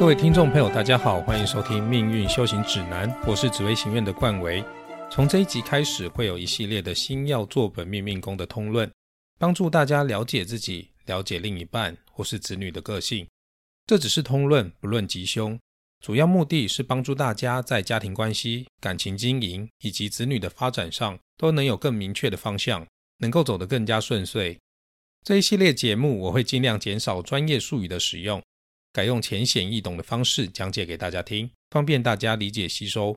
各位听众朋友，大家好，欢迎收听《命运修行指南》，我是紫微行院的冠维。从这一集开始，会有一系列的星耀作本命命宫的通论，帮助大家了解自己、了解另一半或是子女的个性。这只是通论，不论吉凶。主要目的是帮助大家在家庭关系、感情经营以及子女的发展上，都能有更明确的方向，能够走得更加顺遂。这一系列节目，我会尽量减少专业术语的使用。改用浅显易懂的方式讲解给大家听，方便大家理解吸收。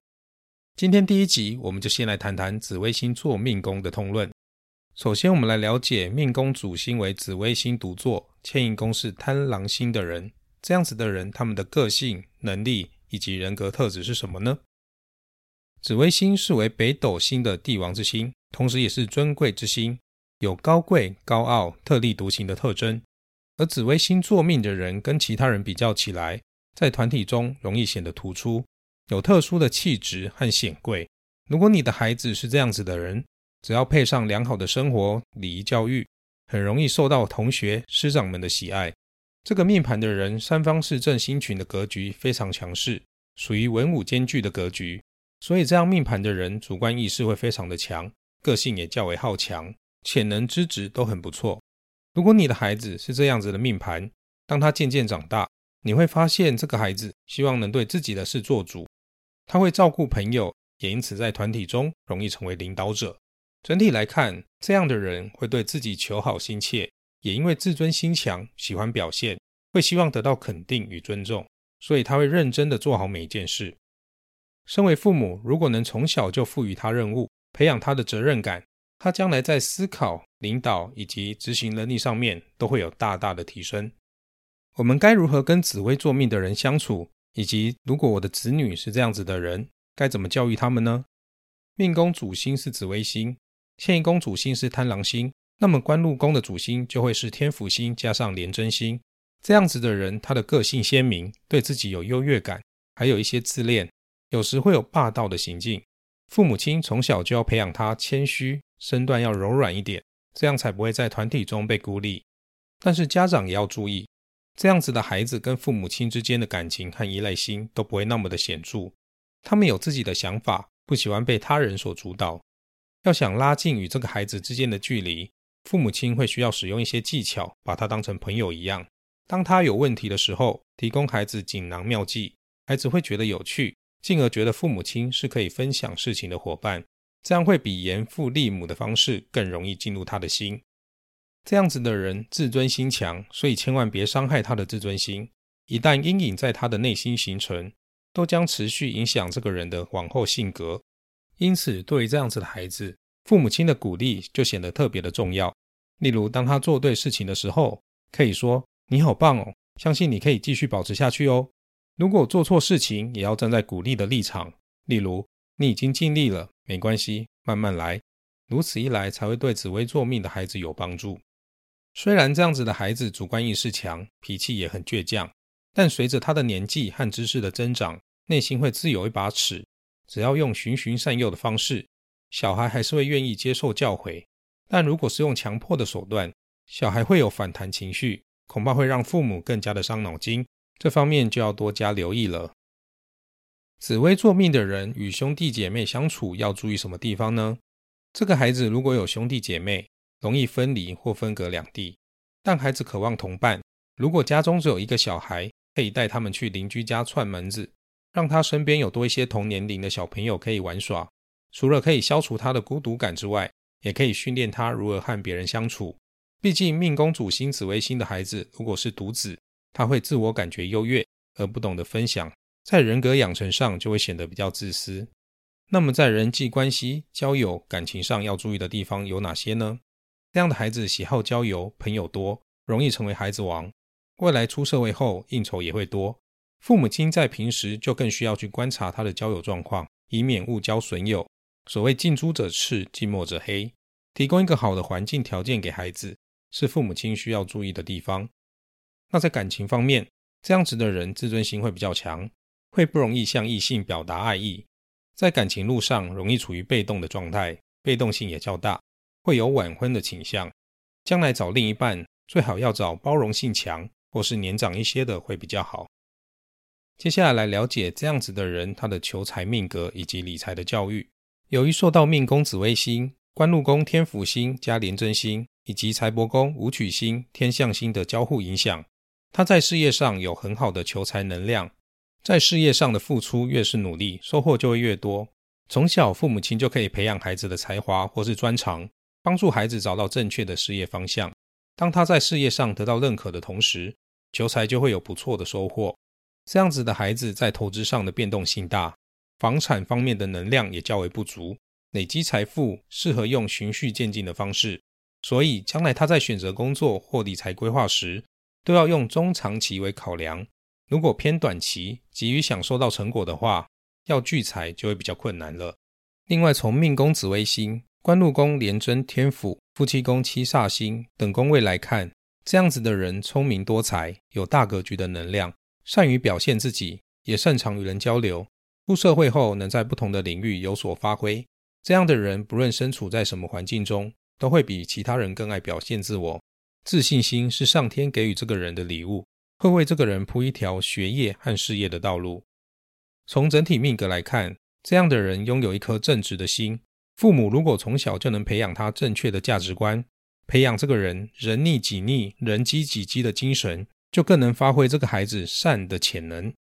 今天第一集，我们就先来谈谈紫微星座命宫的通论。首先，我们来了解命宫主星为紫微星独坐，迁移宫是贪狼星的人，这样子的人，他们的个性、能力以及人格特质是什么呢？紫微星是为北斗星的帝王之星，同时也是尊贵之星，有高贵、高傲、特立独行的特征。而紫微星座命的人跟其他人比较起来，在团体中容易显得突出，有特殊的气质和显贵。如果你的孩子是这样子的人，只要配上良好的生活礼仪教育，很容易受到同学师长们的喜爱。这个命盘的人，三方四正星群的格局非常强势，属于文武兼具的格局，所以这样命盘的人主观意识会非常的强，个性也较为好强，潜能资质都很不错。如果你的孩子是这样子的命盘，当他渐渐长大，你会发现这个孩子希望能对自己的事做主，他会照顾朋友，也因此在团体中容易成为领导者。整体来看，这样的人会对自己求好心切，也因为自尊心强，喜欢表现，会希望得到肯定与尊重，所以他会认真的做好每一件事。身为父母，如果能从小就赋予他任务，培养他的责任感。他将来在思考、领导以及执行能力上面都会有大大的提升。我们该如何跟紫薇做命的人相处？以及如果我的子女是这样子的人，该怎么教育他们呢？命宫主星是紫微星，迁移宫主星是贪狼星，那么官禄宫的主星就会是天府星加上廉贞星。这样子的人，他的个性鲜明，对自己有优越感，还有一些自恋，有时会有霸道的行径。父母亲从小就要培养他谦虚。身段要柔软一点，这样才不会在团体中被孤立。但是家长也要注意，这样子的孩子跟父母亲之间的感情和依赖心都不会那么的显著。他们有自己的想法，不喜欢被他人所主导。要想拉近与这个孩子之间的距离，父母亲会需要使用一些技巧，把他当成朋友一样。当他有问题的时候，提供孩子锦囊妙计，孩子会觉得有趣，进而觉得父母亲是可以分享事情的伙伴。这样会比严父立母的方式更容易进入他的心。这样子的人自尊心强，所以千万别伤害他的自尊心。一旦阴影在他的内心形成，都将持续影响这个人的往后性格。因此，对于这样子的孩子，父母亲的鼓励就显得特别的重要。例如，当他做对事情的时候，可以说：“你好棒哦，相信你可以继续保持下去哦。”如果做错事情，也要站在鼓励的立场。例如，你已经尽力了。没关系，慢慢来。如此一来，才会对紫薇作命的孩子有帮助。虽然这样子的孩子主观意识强，脾气也很倔强，但随着他的年纪和知识的增长，内心会自有一把尺。只要用循循善诱的方式，小孩还是会愿意接受教诲。但如果是用强迫的手段，小孩会有反弹情绪，恐怕会让父母更加的伤脑筋。这方面就要多加留意了。紫薇作命的人与兄弟姐妹相处要注意什么地方呢？这个孩子如果有兄弟姐妹，容易分离或分隔两地。但孩子渴望同伴，如果家中只有一个小孩，可以带他们去邻居家串门子，让他身边有多一些同年龄的小朋友可以玩耍。除了可以消除他的孤独感之外，也可以训练他如何和别人相处。毕竟命宫主星紫微星的孩子，如果是独子，他会自我感觉优越，而不懂得分享。在人格养成上就会显得比较自私。那么在人际关系、交友、感情上要注意的地方有哪些呢？这样的孩子喜好交友，朋友多，容易成为孩子王。未来出社会后应酬也会多。父母亲在平时就更需要去观察他的交友状况，以免误交损友。所谓近朱者赤，近墨者黑。提供一个好的环境条件给孩子，是父母亲需要注意的地方。那在感情方面，这样子的人自尊心会比较强。会不容易向异性表达爱意，在感情路上容易处于被动的状态，被动性也较大，会有晚婚的倾向。将来找另一半最好要找包容性强或是年长一些的会比较好。接下来来了解这样子的人他的求财命格以及理财的教育。由于受到命宫紫微星、官禄宫天府星加廉贞星以及财帛宫武曲星、天象星的交互影响，他在事业上有很好的求财能量。在事业上的付出越是努力，收获就会越多。从小父母亲就可以培养孩子的才华或是专长，帮助孩子找到正确的事业方向。当他在事业上得到认可的同时，求财就会有不错的收获。这样子的孩子在投资上的变动性大，房产方面的能量也较为不足。累积财富适合用循序渐进的方式，所以将来他在选择工作或理财规划时，都要用中长期为考量。如果偏短期急于享受到成果的话，要聚财就会比较困难了。另外，从命宫紫微星、官禄宫廉贞天府、夫妻宫七煞星等宫位来看，这样子的人聪明多才，有大格局的能量，善于表现自己，也擅长与人交流。出社会后，能在不同的领域有所发挥。这样的人，不论身处在什么环境中，都会比其他人更爱表现自我。自信心是上天给予这个人的礼物，会为这个人铺一条学业和事业的道路。从整体命格来看，这样的人拥有一颗正直的心。父母如果从小就能培养他正确的价值观，培养这个人人逆己逆、人机己机的精神，就更能发挥这个孩子善的潜能。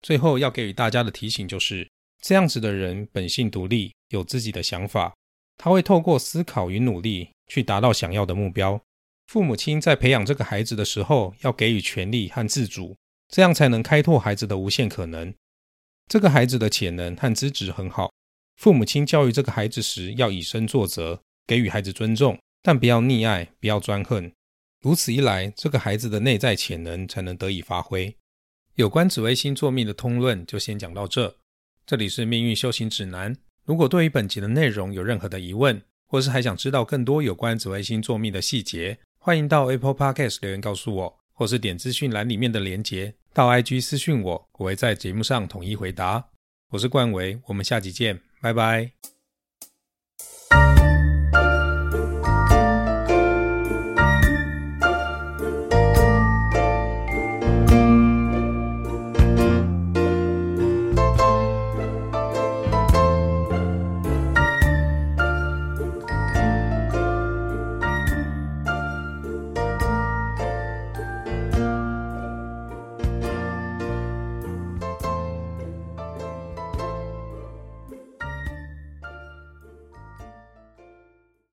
最后要给予大家的提醒就是：这样子的人本性独立，有自己的想法，他会透过思考与努力去达到想要的目标。父母亲在培养这个孩子的时候，要给予权利和自主，这样才能开拓孩子的无限可能。这个孩子的潜能和资质很好，父母亲教育这个孩子时要以身作则，给予孩子尊重，但不要溺爱，不要专横。如此一来，这个孩子的内在潜能才能得以发挥。有关紫微星座命的通论就先讲到这。这里是命运修行指南。如果对于本集的内容有任何的疑问，或是还想知道更多有关紫微星座命的细节，欢迎到 Apple Podcast 留言告诉我，或是点资讯栏里面的连结。到 IG 私讯我，我会在节目上统一回答。我是冠维，我们下集见，拜拜。